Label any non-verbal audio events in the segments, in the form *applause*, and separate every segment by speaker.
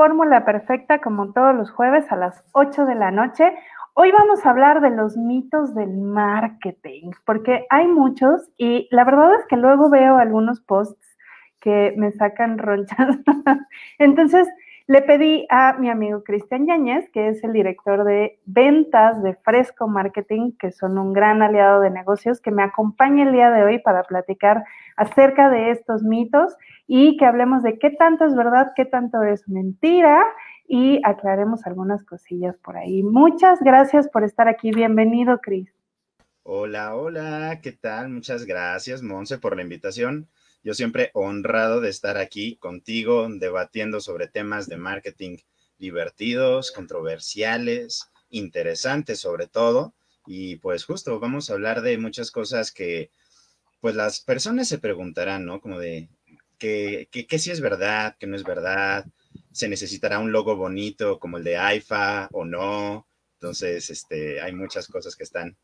Speaker 1: fórmula perfecta como todos los jueves a las 8 de la noche. Hoy vamos a hablar de los mitos del marketing, porque hay muchos y la verdad es que luego veo algunos posts que me sacan ronchas. *laughs* Entonces, le pedí a mi amigo Cristian Yáñez, que es el director de ventas de Fresco Marketing, que son un gran aliado de negocios, que me acompañe el día de hoy para platicar acerca de estos mitos y que hablemos de qué tanto es verdad, qué tanto es mentira y aclaremos algunas cosillas por ahí. Muchas gracias por estar aquí. Bienvenido, Cris.
Speaker 2: Hola, hola, ¿qué tal? Muchas gracias, Monse, por la invitación. Yo siempre honrado de estar aquí contigo debatiendo sobre temas de marketing divertidos, controversiales, interesantes sobre todo. Y pues justo vamos a hablar de muchas cosas que pues las personas se preguntarán, ¿no? Como de que, que, si es verdad, que no es verdad, se necesitará un logo bonito como el de AIFA o no, entonces, este, hay muchas cosas que están.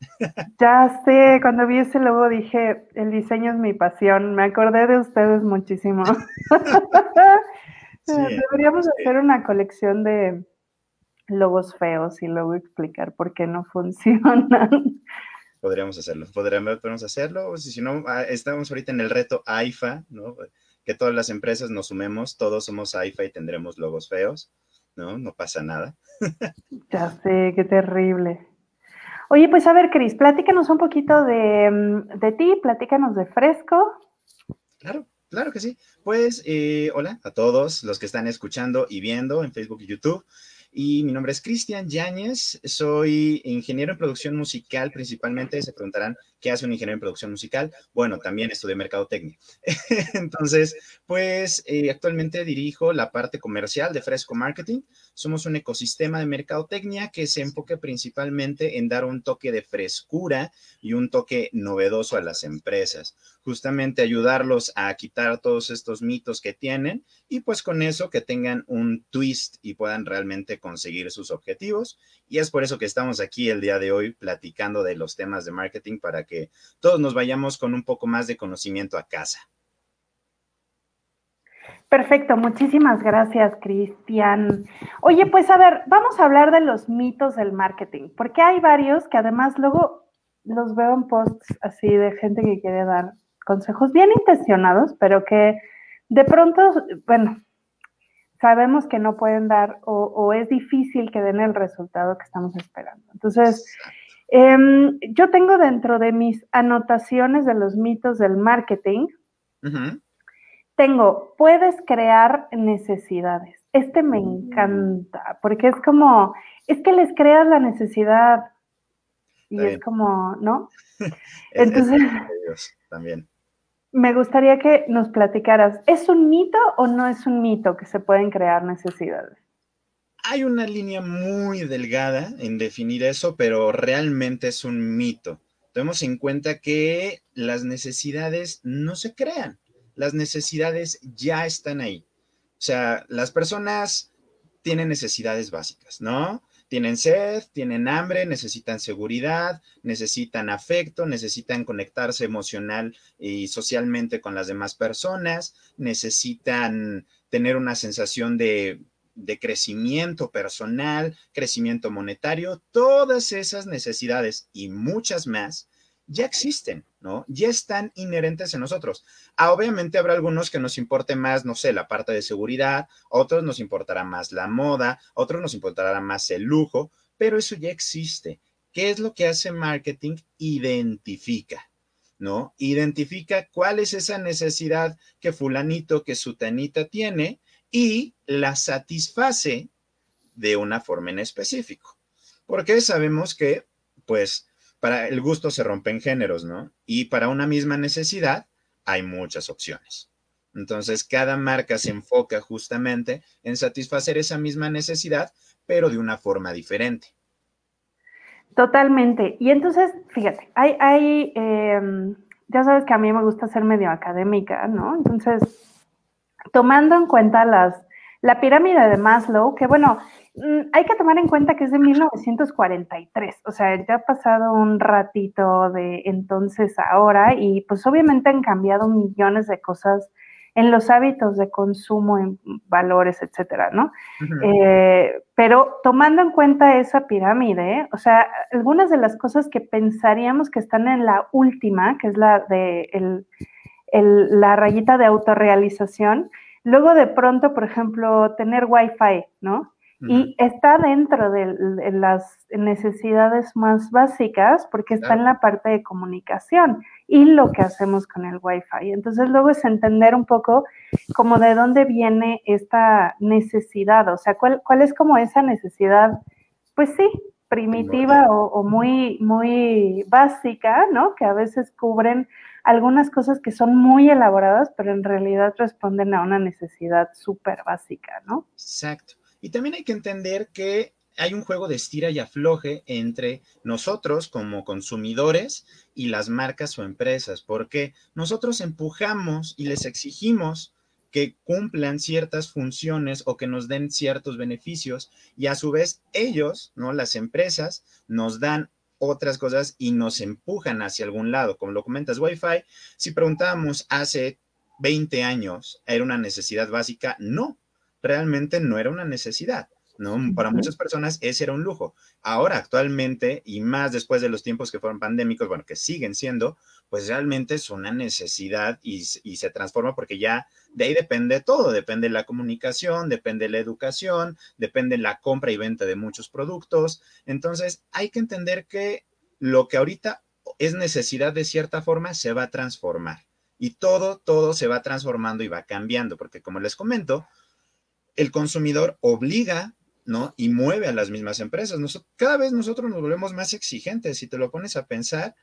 Speaker 1: Ya sé, *laughs* cuando vi ese logo dije, el diseño es mi pasión. Me acordé de ustedes muchísimo. *laughs* Deberíamos hacer una colección de logos feos y luego explicar por qué no *laughs* funcionan.
Speaker 2: Podríamos hacerlo, podríamos hacerlo. O si no, ah, estamos ahorita en el reto AIFA, ¿no? Que todas las empresas nos sumemos, todos somos AIFA y tendremos logos feos. ¿No? No pasa nada.
Speaker 1: ya sé, qué terrible. Oye, pues a ver, Cris, platícanos un poquito de, mm, de, ti, platícanos de Fresco.
Speaker 2: Claro, claro que sí. Pues, eh, hola a todos los que están escuchando y viendo en Facebook y YouTube y mi nombre es Cristian Yáñez, soy ingeniero en producción musical principalmente, se preguntarán qué hace un ingeniero en producción musical. Bueno, también estudié mercadotecnia. *laughs* Entonces, pues eh, actualmente dirijo la parte comercial de Fresco Marketing. Somos un ecosistema de mercadotecnia que se enfoca principalmente en dar un toque de frescura y un toque novedoso a las empresas. Justamente ayudarlos a quitar todos estos mitos que tienen y pues con eso que tengan un twist y puedan realmente conseguir sus objetivos. Y es por eso que estamos aquí el día de hoy platicando de los temas de marketing para que todos nos vayamos con un poco más de conocimiento a casa.
Speaker 1: Perfecto, muchísimas gracias, Cristian. Oye, pues a ver, vamos a hablar de los mitos del marketing, porque hay varios que además luego los veo en posts así de gente que quiere dar consejos bien intencionados, pero que de pronto, bueno, sabemos que no pueden dar o, es difícil que den el resultado que estamos esperando. Entonces, em, yo tengo dentro de mis anotaciones de los mitos del marketing, tengo, puedes crear necesidades. Este me mm. encanta, porque es como, es que les creas la necesidad y es como, ¿no? *laughs*
Speaker 2: Entonces, también.
Speaker 1: Me gustaría que nos platicaras, ¿es un mito o no es un mito que se pueden crear necesidades?
Speaker 2: Hay una línea muy delgada en definir eso, pero realmente es un mito. Tenemos en cuenta que las necesidades no se crean las necesidades ya están ahí. O sea, las personas tienen necesidades básicas, ¿no? Tienen sed, tienen hambre, necesitan seguridad, necesitan afecto, necesitan conectarse emocional y socialmente con las demás personas, necesitan tener una sensación de, de crecimiento personal, crecimiento monetario, todas esas necesidades y muchas más ya existen, ¿no? Ya están inherentes en nosotros. Ah, obviamente habrá algunos que nos importe más, no sé, la parte de seguridad, otros nos importará más la moda, otros nos importará más el lujo, pero eso ya existe. ¿Qué es lo que hace marketing? Identifica, ¿no? Identifica cuál es esa necesidad que fulanito, que sutanita tiene y la satisface de una forma en específico. Porque sabemos que, pues, para el gusto se rompen géneros, ¿no? Y para una misma necesidad hay muchas opciones. Entonces, cada marca se enfoca justamente en satisfacer esa misma necesidad, pero de una forma diferente.
Speaker 1: Totalmente. Y entonces, fíjate, hay, em, ya sabes que a mí me gusta ser medio académica, ¿no? Entonces, tomando en cuenta las, la pirámide de Maslow, que bueno, hay que tomar en cuenta que es de 1943, o sea, ya ha pasado un ratito de entonces a ahora y pues obviamente han cambiado millones de cosas en los hábitos de consumo, en valores, etcétera, ¿no? Eh, pero tomando en cuenta esa pirámide, o sea, algunas de las cosas que pensaríamos que están en la última, que es la de la rayita de autorrealización, luego de pronto, por ejemplo, tener Wi-Fi, ¿no? Y está dentro de, las necesidades más básicas porque está en la parte de comunicación y lo que hacemos con el Wi-Fi. Entonces luego es entender un poco como de dónde viene esta necesidad, o sea, cuál, cuál es como esa necesidad, pues sí, primitiva o, o, muy, muy básica, ¿no? Que a veces cubren algunas cosas que son muy elaboradas, pero en realidad responden a una necesidad súper básica, ¿no?
Speaker 2: Exacto. Y también hay que entender que hay un juego de estira y afloje entre nosotros como consumidores y las marcas o empresas, porque nosotros empujamos y les exigimos que cumplan ciertas funciones o que nos den ciertos beneficios y a su vez ellos, ¿no? Las empresas nos dan otras cosas y nos empujan hacia algún lado, como lo comentas, Wi-Fi, si preguntábamos hace 20 años, ¿era una necesidad básica? No, realmente no era una necesidad. ¿no? Para muchas personas ese era un lujo. Ahora, actualmente, y más después de los tiempos que fueron pandémicos, bueno, que siguen siendo, pues realmente es una necesidad y, se transforma porque ya de ahí depende todo, depende la comunicación, depende la educación, depende la compra y venta de muchos productos. Entonces, hay que entender que lo que ahorita es necesidad de cierta forma se va a transformar. Y todo, todo se va transformando y va cambiando, porque como les comento, el consumidor obliga, ¿no? Y mueve a las mismas empresas. cada vez nosotros nos volvemos más exigentes, si te lo pones a pensar,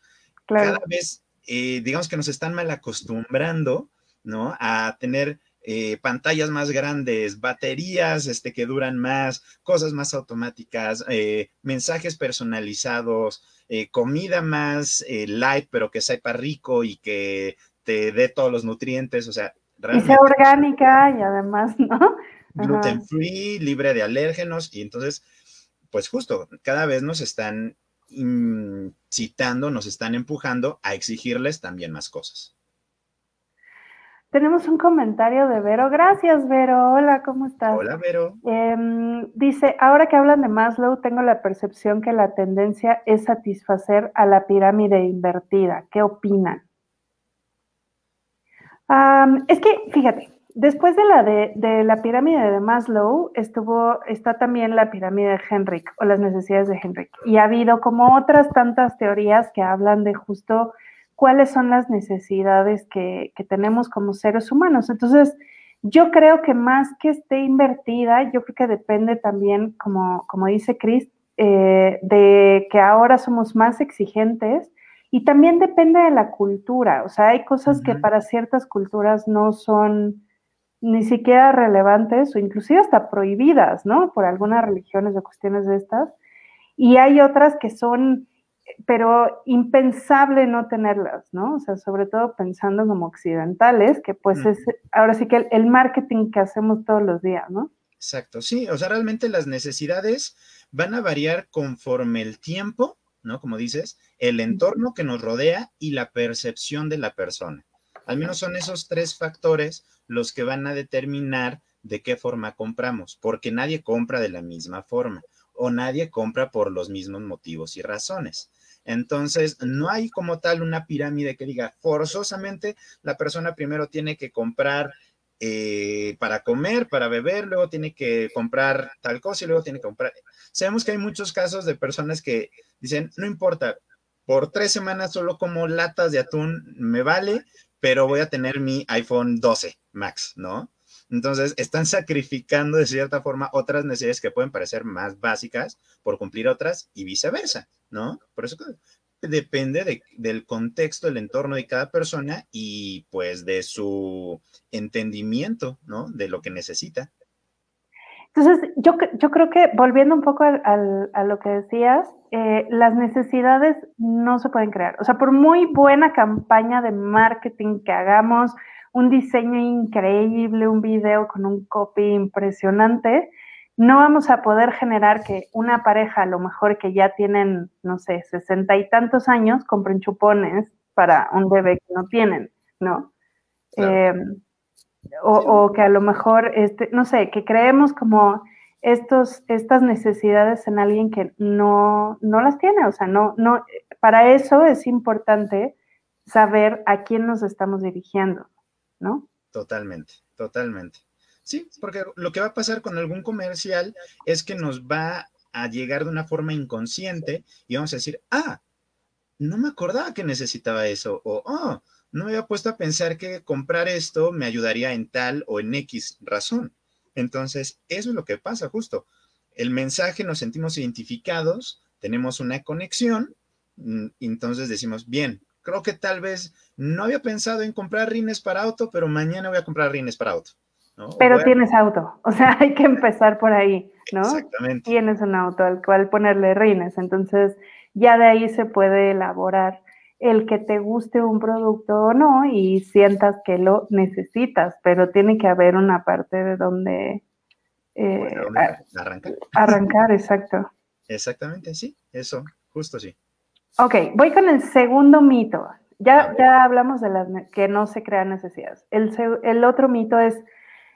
Speaker 2: cada vez, eh, digamos que nos están mal acostumbrando, ¿no? A tener eh, pantallas más grandes, baterías este, que duran más, cosas más automáticas, eh, mensajes personalizados, comida más light, pero que sepa rico y que te dé todos los nutrientes, o sea,
Speaker 1: realmente... Y sea orgánica y además, ¿no?
Speaker 2: Gluten free, libre de alérgenos, y entonces, pues justo, cada vez nos están incitando, nos están empujando a exigirles también más cosas.
Speaker 1: Tenemos un comentario de Vero. Gracias, Vero. Hola, ¿cómo estás?
Speaker 2: Hola, Vero.
Speaker 1: Em, dice, ahora que hablan de Maslow, tengo la percepción que la tendencia es satisfacer a la pirámide invertida. ¿Qué opinan? es que, fíjate, Después de la, de, la pirámide de Maslow, estuvo, está también la pirámide de Henrik o las necesidades de Henrik. Y ha habido como otras tantas teorías que hablan de justo cuáles son las necesidades que, tenemos como seres humanos. Entonces, yo creo que más que esté invertida, yo creo que depende también, como, como dice Chris, eh, de que ahora somos más exigentes y también depende de la cultura. O sea, hay cosas que para ciertas culturas no son ni siquiera relevantes o inclusive hasta prohibidas, ¿no? Por algunas religiones o cuestiones de estas. Y hay otras que son, pero impensable no tenerlas, ¿no? O sea, sobre todo pensando como occidentales, que pues es ahora sí que el, marketing que hacemos todos los días, ¿no?
Speaker 2: Exacto, sí, o sea, realmente las necesidades van a variar conforme el tiempo, ¿no? Como dices, el entorno que nos rodea y la percepción de la persona. Al menos son esos tres factores los que van a determinar de qué forma compramos, porque nadie compra de la misma forma o nadie compra por los mismos motivos y razones. Entonces, no hay como tal una pirámide que diga forzosamente la persona primero tiene que comprar eh, para comer, para beber, luego tiene que comprar tal cosa y luego tiene que comprar. Sabemos que hay muchos casos de personas que dicen, no importa, por tres semanas solo como latas de atún me vale, pero voy a tener mi iPhone 12 Max, ¿no? Entonces, están *laughs* sacrificando de cierta forma otras necesidades que pueden parecer más básicas por cumplir otras y viceversa, ¿no? Por eso depende del contexto, del entorno de cada persona y pues de su entendimiento, ¿no? De lo que necesita.
Speaker 1: Entonces, yo, yo creo que volviendo un poco a lo que decías, eh, las necesidades no se pueden crear. O sea, por muy buena campaña de marketing que hagamos, un diseño increíble, un video con un copy impresionante, no vamos a poder generar que una pareja, a lo mejor que ya tienen, no sé, sesenta y tantos años, compren chupones para un bebé que no tienen, ¿no? Em, o, que a lo mejor, este, no sé, que creemos como estos, estas necesidades en alguien que no, no las tiene. O sea, no, no, para eso es importante saber a quién nos estamos dirigiendo, ¿no?
Speaker 2: Totalmente, totalmente. Sí, porque lo que va a pasar con algún comercial es que nos va a llegar de una forma inconsciente y vamos a decir, ah, no me acordaba que necesitaba eso, o, oh, no me había puesto a pensar que comprar esto me ayudaría en tal o en X razón. Entonces, eso es lo que pasa justo. El mensaje nos sentimos identificados, tenemos una conexión, mm, entonces decimos, bien, creo que tal vez no había pensado en comprar rines para auto, pero mañana voy a comprar rines para auto.
Speaker 1: Pero tienes auto, o sea, *laughs* hay que empezar por ahí, ¿no?
Speaker 2: Exactamente.
Speaker 1: Tienes un auto al cual ponerle rines, entonces ya de ahí se puede elaborar el que te guste un producto o no y sientas que lo necesitas, pero tiene que haber una parte de donde...
Speaker 2: Eh, arrancar.
Speaker 1: Arrancar, exacto.
Speaker 2: Exactamente, sí, eso, justo sí.
Speaker 1: Ok, voy con el segundo mito. Ya, ya hablamos de las que no se crean necesidades. El, el otro mito es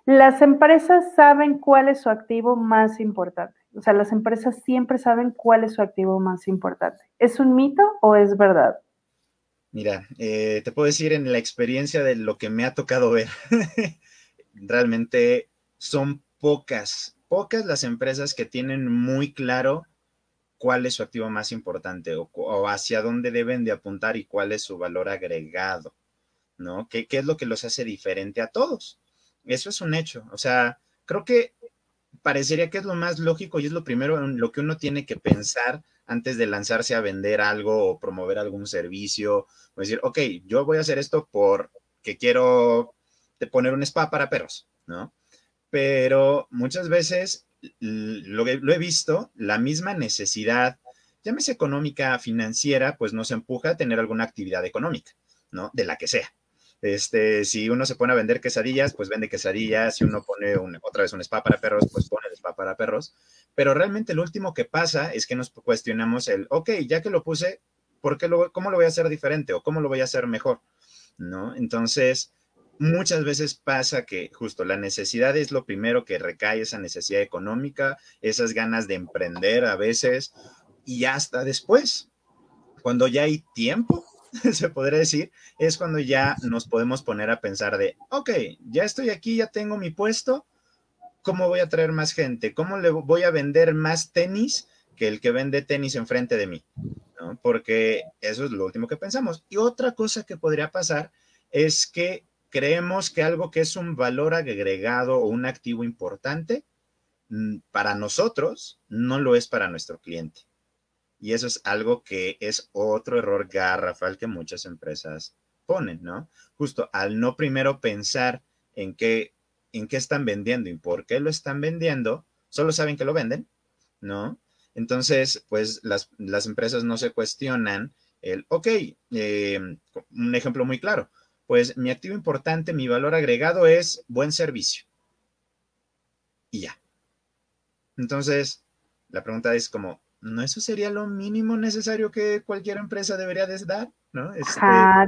Speaker 1: las empresas saben cuál es su activo más importante. O sea, las empresas siempre saben cuál es su activo más importante. ¿Es un mito o es verdad?
Speaker 2: Mira, eh, te puedo decir en la experiencia de lo que me ha tocado ver, *laughs* realmente son pocas, pocas las empresas que tienen muy claro cuál es su activo más importante o, hacia dónde deben de apuntar y cuál es su valor agregado, ¿no? ¿Qué, ¿Qué es lo que los hace diferente a todos? Eso es un hecho. O sea, creo que parecería que es lo más lógico y es lo primero en lo que uno tiene que pensar antes de lanzarse a vender algo o promover algún servicio. O decir, ok, yo voy a hacer esto porque quiero poner un spa para perros, ¿no? Pero muchas veces lo, lo he visto, la misma necesidad, llámese económica, financiera, pues nos empuja a tener alguna actividad económica, ¿no? De la que sea. Este, si uno se pone a vender quesadillas, pues vende quesadillas. Si uno pone otra vez un spa para perros, pues pone el spa para perros. Pero realmente lo último que pasa es que nos cuestionamos el, ok, ya que lo puse, ¿por qué lo, ¿cómo lo voy a hacer diferente o cómo lo voy a hacer mejor? ¿No? Entonces, muchas veces pasa que justo la necesidad es lo primero que recae, esa necesidad económica, esas ganas de emprender a veces, y hasta después, cuando ya hay tiempo, *laughs* se podría decir, es cuando ya nos podemos poner a pensar de, ok, ya estoy aquí, ya tengo mi puesto, ¿cómo voy a traer más gente? ¿Cómo le voy a vender más tenis que el que vende tenis enfrente de mí? Porque eso es lo último que pensamos. Y otra cosa que podría pasar es que creemos que algo que es un valor agregado o un activo importante mm, para nosotros no lo es para nuestro cliente. Y eso es algo que es otro error garrafal que muchas empresas ponen, ¿no? Justo al no primero pensar en qué, en qué están vendiendo y por qué lo están vendiendo, solo saben que lo venden, ¿no? Entonces, pues las, empresas no se cuestionan el, ok, em, un ejemplo muy claro, pues mi activo importante, mi valor agregado es buen servicio. Y ya. Entonces, la pregunta es como, ¿no eso sería lo mínimo necesario que cualquier empresa debería de dar? ¿no?
Speaker 1: Este...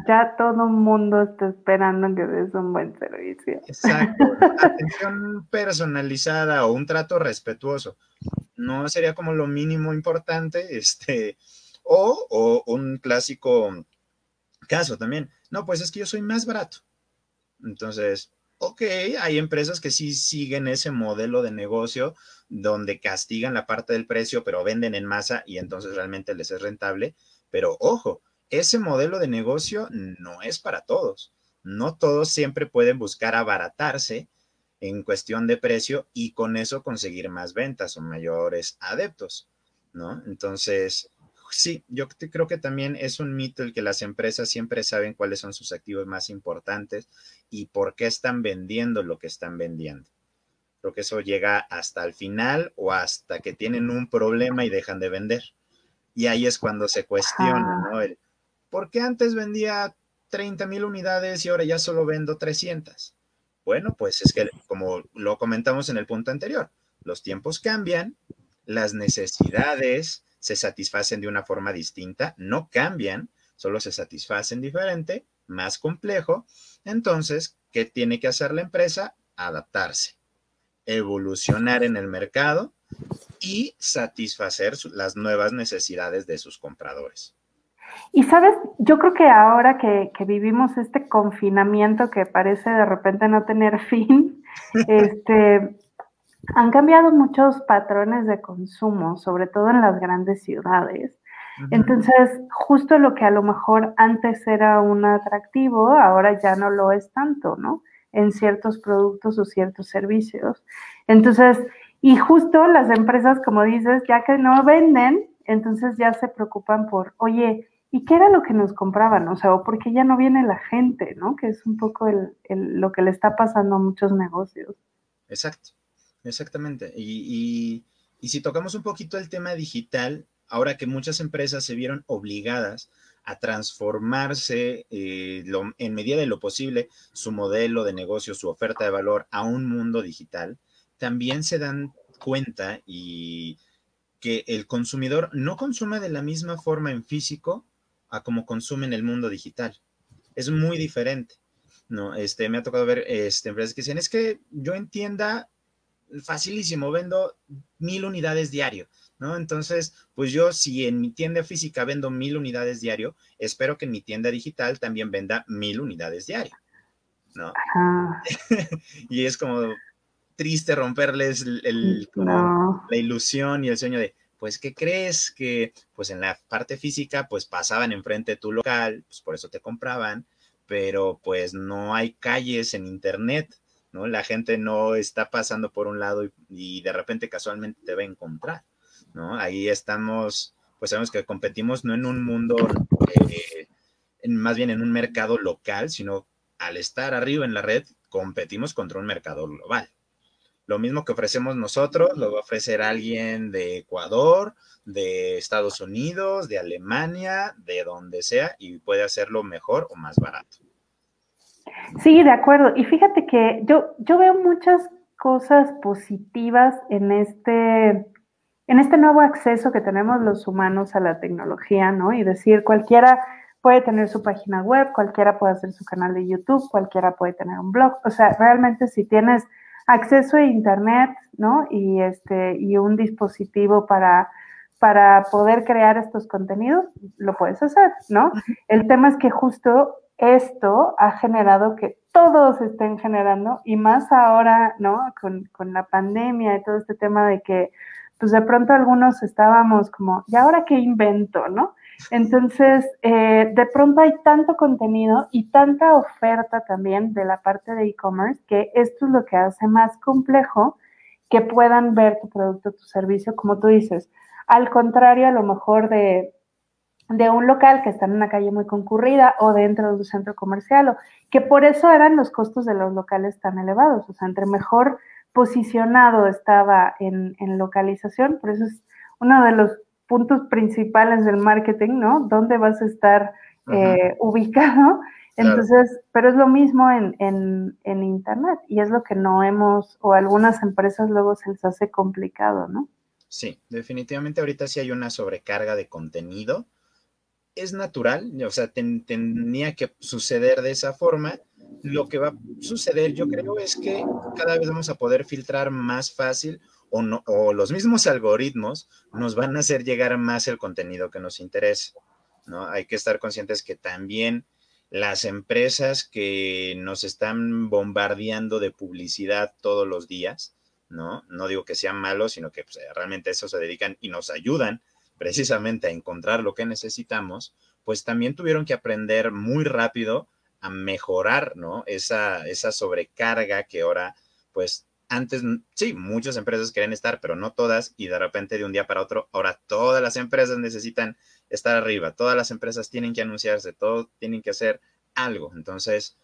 Speaker 1: ya todo el mundo está esperando que des un buen servicio.
Speaker 2: Exacto. *laughs* Atención personalizada o un trato respetuoso. No sería como lo mínimo importante, este, o, o un clásico caso también. No, pues es que yo soy más barato. Entonces, ok, hay empresas que sí siguen ese modelo de negocio donde castigan la parte del precio, pero venden en masa y entonces realmente les es rentable. Pero ojo, ese modelo de negocio no es para todos. No todos siempre pueden buscar abaratarse en cuestión de precio y con eso conseguir más ventas o mayores adeptos, ¿no? Entonces, sí, yo creo que también es un mito el que las empresas siempre saben cuáles son sus activos más importantes y por qué están vendiendo lo que están vendiendo. Creo que eso llega hasta el final o hasta que tienen un problema y dejan de vender. Y ahí es cuando se cuestiona, ¿no? El, ¿Por qué antes vendía 30 mil unidades y ahora ya solo vendo 300? Bueno, pues es que como lo comentamos en el punto anterior, los tiempos cambian, las necesidades se satisfacen de una forma distinta, no cambian, solo se satisfacen diferente, más complejo. Entonces, ¿Qué tiene que hacer la empresa? Adaptarse, evolucionar en el mercado y satisfacer las nuevas necesidades de sus compradores.
Speaker 1: Y sabes, yo creo que ahora que, vivimos este confinamiento que parece de repente no tener *laughs* fin, este, han cambiado muchos patrones de consumo, sobre todo en las grandes ciudades. Entonces, justo lo que a lo mejor antes era un atractivo, ahora ya no lo es tanto, ¿no? En ciertos productos o ciertos servicios. Entonces, y justo las empresas, como dices, ya que no venden, entonces ya se preocupan por, oye, ¿y qué era lo que nos compraban? O sea, o por qué ya no viene la gente, ¿no? Que es un poco el, lo que le está pasando a muchos negocios.
Speaker 2: Exacto, exactamente. Y, y si tocamos un poquito el tema digital, ahora que muchas empresas se vieron obligadas a transformarse eh, en medida de lo posible su modelo de negocio, su oferta de valor a un mundo digital, también se dan cuenta y que el consumidor no consume de la misma forma en físico a como consume en el mundo digital. Es muy diferente. No, este, me ha tocado ver este, empresas que dicen, es que yo entienda facilísimo, vendo mil unidades diario. ¿No? Entonces, pues yo si en mi tienda física vendo mil unidades diario, espero que en mi tienda digital también venda mil unidades diario, ¿no? *laughs* y es como triste romperles el, la ilusión y el sueño de, pues, ¿qué crees? Que pues en la parte física, pues pasaban enfrente de tu local, pues por eso te compraban, pero pues no hay calles en internet, ¿no? La gente no está pasando por un lado y, y de repente casualmente te va a encontrar. ¿No? Ahí estamos, pues sabemos que competimos no en un mundo, eh, más bien en un mercado local, sino al estar arriba en la red, competimos contra un mercado global. Lo mismo que ofrecemos nosotros, lo va a ofrecer alguien de Ecuador, de Estados Unidos, de Alemania, de donde sea, y puede hacerlo mejor o más barato.
Speaker 1: Sí, de acuerdo. Y fíjate que yo, yo veo muchas cosas positivas en este, en este nuevo acceso que tenemos los humanos a la tecnología, ¿no? Y decir, cualquiera puede tener su página web, cualquiera puede hacer su canal de YouTube, cualquiera puede tener un blog. O sea, realmente si tienes acceso a internet, ¿no? Y este y un dispositivo para para poder crear estos contenidos, lo puedes hacer, ¿no? El tema es que justo esto ha generado que todos estén generando, y más ahora, ¿no? Con, con la pandemia y todo este tema de que pues de pronto algunos estábamos como, ¿y ahora qué invento, no? Entonces, eh, de pronto hay tanto contenido y tanta oferta también de la parte de e-commerce que esto es lo que hace más complejo que puedan ver tu producto, tu servicio, como tú dices. Al contrario, a lo mejor de, de un local que está en una calle muy concurrida o dentro de un centro comercial, o que por eso eran los costos de los locales tan elevados. O sea, entre mejor posicionado estaba en, localización, por eso es uno de los puntos principales del marketing, ¿no? ¿Dónde vas a estar eh, ubicado? Entonces, pero es lo mismo en, en, Internet y es lo que no hemos, o algunas empresas luego se les hace complicado, ¿no?
Speaker 2: Sí, definitivamente ahorita sí hay una sobrecarga de contenido. Es natural, o sea, tenía que suceder de esa forma lo que va a suceder, yo creo, es que cada vez vamos a poder filtrar más fácil o, no, o los mismos algoritmos nos van a hacer llegar más el contenido que nos interesa. ¿no? Hay que estar conscientes que también las empresas que nos están bombardeando de publicidad todos los días, ¿no? No digo que sean malos, sino que pues, realmente eso se dedican y nos ayudan precisamente a encontrar lo que necesitamos, pues también tuvieron que aprender muy rápido a mejorar, ¿no? Esa, esa sobrecarga que ahora, pues antes, sí, muchas empresas quieren estar, pero no todas, y de repente de un día para otro, ahora todas las empresas necesitan estar arriba, todas las empresas tienen que anunciarse, todos tienen que hacer algo. Entonces,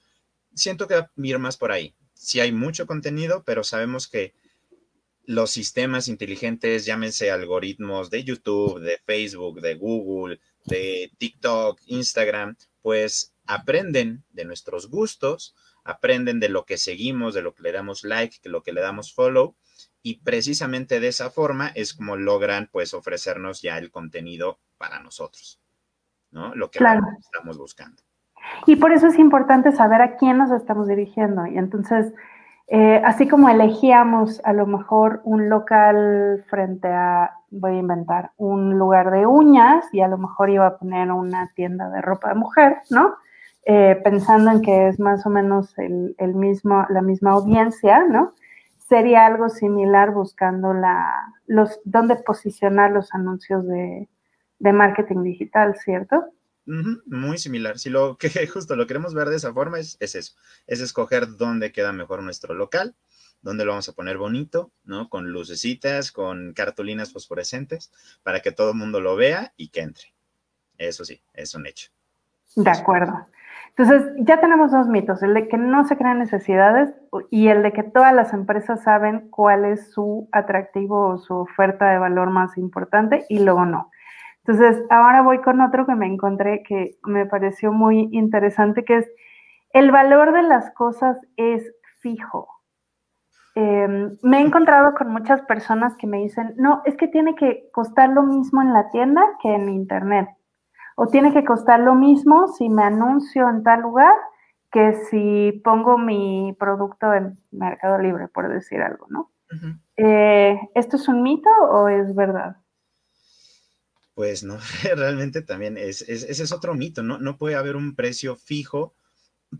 Speaker 2: siento que va a ir más por ahí. Sí hay mucho contenido, pero sabemos que los sistemas inteligentes, llámense algoritmos de YouTube, de Facebook, de Google, de TikTok, Instagram, pues aprenden de nuestros gustos, aprenden de lo que seguimos, de lo que le damos like, de lo que le damos follow, y precisamente de esa forma es como logran pues ofrecernos ya el contenido para nosotros, ¿no? Lo que estamos buscando.
Speaker 1: Y por eso es importante saber a quién nos estamos dirigiendo. Y entonces, eh, así como elegíamos a lo mejor un local frente a, voy a inventar, un lugar de uñas y a lo mejor iba a poner una tienda de ropa de mujer, ¿no? Eh, pensando en que es más o menos el, mismo, la misma audiencia, ¿no? Sería algo similar buscando la, los, dónde posicionar los anuncios de, de marketing digital, ¿cierto?
Speaker 2: muy similar. Si lo *laughs* que justo lo queremos ver de esa forma es, es, eso, es escoger dónde queda mejor nuestro local, dónde lo vamos a poner bonito, ¿no? Con lucecitas, con cartulinas fosforescentes, para que todo el mundo lo vea y que entre. Eso sí, es un hecho.
Speaker 1: De acuerdo. Entonces, ya tenemos dos mitos, el de que no se crean necesidades y el de que todas las empresas saben cuál es su atractivo o su oferta de valor más importante y luego no. Entonces, ahora voy con otro que me encontré que me pareció muy interesante, que es el valor de las cosas es fijo. Em, me he encontrado con muchas personas que me dicen, no, es que tiene que costar lo mismo en la tienda que en internet o tiene que costar lo mismo si me anuncio en tal lugar que si pongo mi producto en Mercado Libre, por decir algo, ¿no? Eh, ¿Esto es un mito o es verdad?
Speaker 2: Pues no, *laughs* realmente también es, ese es otro mito, ¿no? No puede haber un precio fijo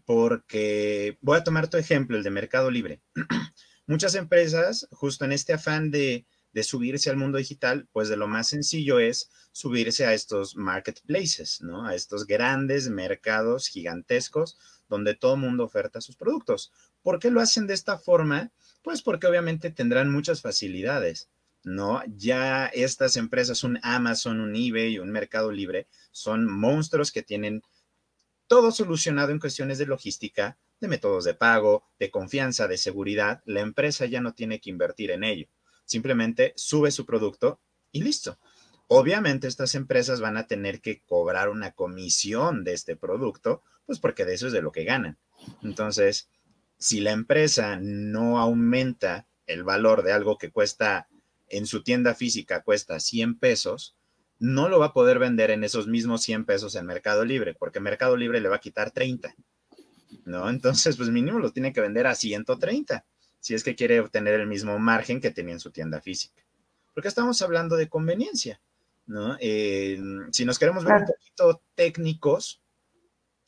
Speaker 2: porque, voy a tomar tu ejemplo, el de Mercado Libre. *clears throat* Muchas empresas, justo en este afán de, de subirse al mundo digital, pues de lo más sencillo es subirse a estos marketplaces, ¿no? A estos grandes mercados gigantescos donde todo mundo oferta sus productos. ¿Por qué lo hacen de esta forma? Pues porque obviamente tendrán muchas facilidades, ¿no? Ya estas empresas, un Amazon, un eBay, un Mercado Libre, son monstruos que tienen todo solucionado en cuestiones de logística, de métodos de pago, de confianza, de seguridad. La empresa ya no tiene que invertir en ello simplemente sube su producto y listo. Obviamente estas empresas van a tener que cobrar una comisión de este producto, pues porque de eso es de lo que ganan. Entonces, si la empresa no aumenta el valor de algo que cuesta en su tienda física cuesta 100 pesos, no lo va a poder vender en esos mismos 100 pesos en Mercado Libre, porque Mercado Libre le va a quitar 30, ¿no? Entonces, pues mínimo lo tiene que vender a 130 si es que quiere obtener el mismo margen que tenía en su tienda física. Porque estamos hablando de conveniencia, ¿no? Eh, si nos queremos ver un poquito técnicos,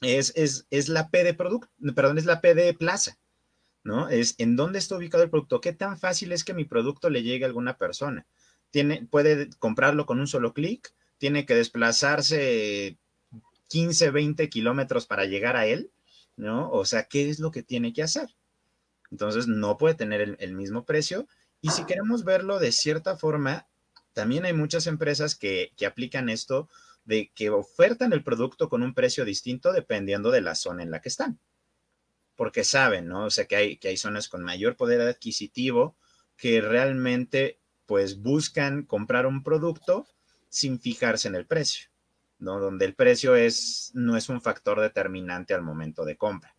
Speaker 2: es, es, la P de producto, perdón, es la P de plaza, ¿no? Es en dónde está ubicado el producto, qué tan fácil es que mi producto le llegue a alguna persona. Tiene, puede comprarlo con un solo clic, tiene que desplazarse 15, 20 kilómetros para llegar a él, ¿no? O sea, ¿qué es lo que tiene que hacer? Entonces no puede tener el, mismo precio. Y si queremos verlo de cierta forma, también hay muchas empresas que, aplican esto de que ofertan el producto con un precio distinto dependiendo de la zona en la que están. Porque saben, ¿no? O sea, que hay, que hay zonas con mayor poder adquisitivo que realmente pues buscan comprar un producto sin fijarse en el precio, ¿no? Donde el precio es, no es un factor determinante al momento de compra.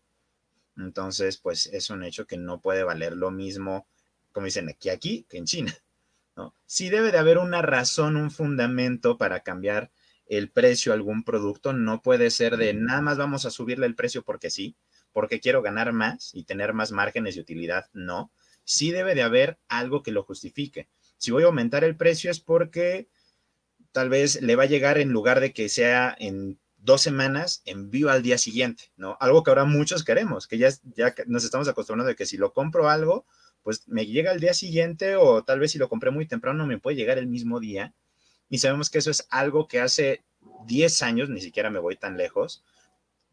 Speaker 2: Entonces, pues es un hecho que no puede valer lo mismo, como dicen aquí, aquí, que en China. *laughs* ¿no? Sí debe de haber una razón, un fundamento para cambiar el precio a algún producto. No puede ser de nada más vamos a subirle el precio porque sí, porque quiero ganar más y tener más márgenes de utilidad. No. Sí debe de haber algo que lo justifique. Si voy a aumentar el precio es porque tal vez le va a llegar en lugar de que sea en dos semanas, envío al día siguiente, ¿no? Algo que ahora muchos queremos, que ya, ya nos estamos acostumbrando de que si lo compro algo, pues me llega al día siguiente o tal vez si lo compré muy temprano me puede llegar el mismo día. Y sabemos que eso es algo que hace 10 años, ni siquiera me voy tan lejos,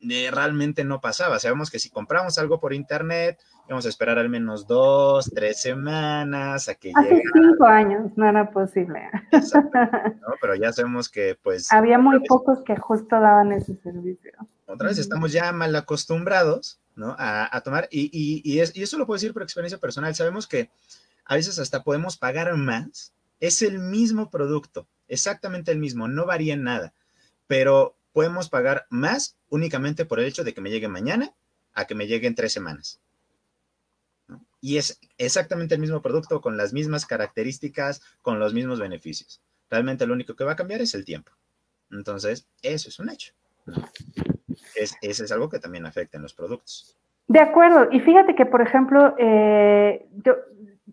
Speaker 2: realmente no pasaba. Sabemos que si compramos algo por internet, íbamos a esperar al menos dos, tres semanas a que
Speaker 1: Hace cinco años no era posible. *laughs*
Speaker 2: Pero ya sabemos que pues...
Speaker 1: Había muy pocos que justo daban ese servicio.
Speaker 2: Otra vez estamos ya mal acostumbrados, ¿no? A, tomar, y, y, y, y eso lo puedo decir por experiencia personal, sabemos que a veces hasta podemos pagar más, es el mismo producto, exactamente el mismo, no varía en nada, pero podemos pagar más únicamente por el hecho de que me llegue mañana a que me llegue en tres semanas. Y es exactamente el mismo producto con las mismas características, con los mismos beneficios. Realmente lo único que va a cambiar es el tiempo. Entonces, eso es un hecho. Es, ese es algo que también afecta en los productos.
Speaker 1: De acuerdo. Y fíjate que, por ejemplo, eh, yo,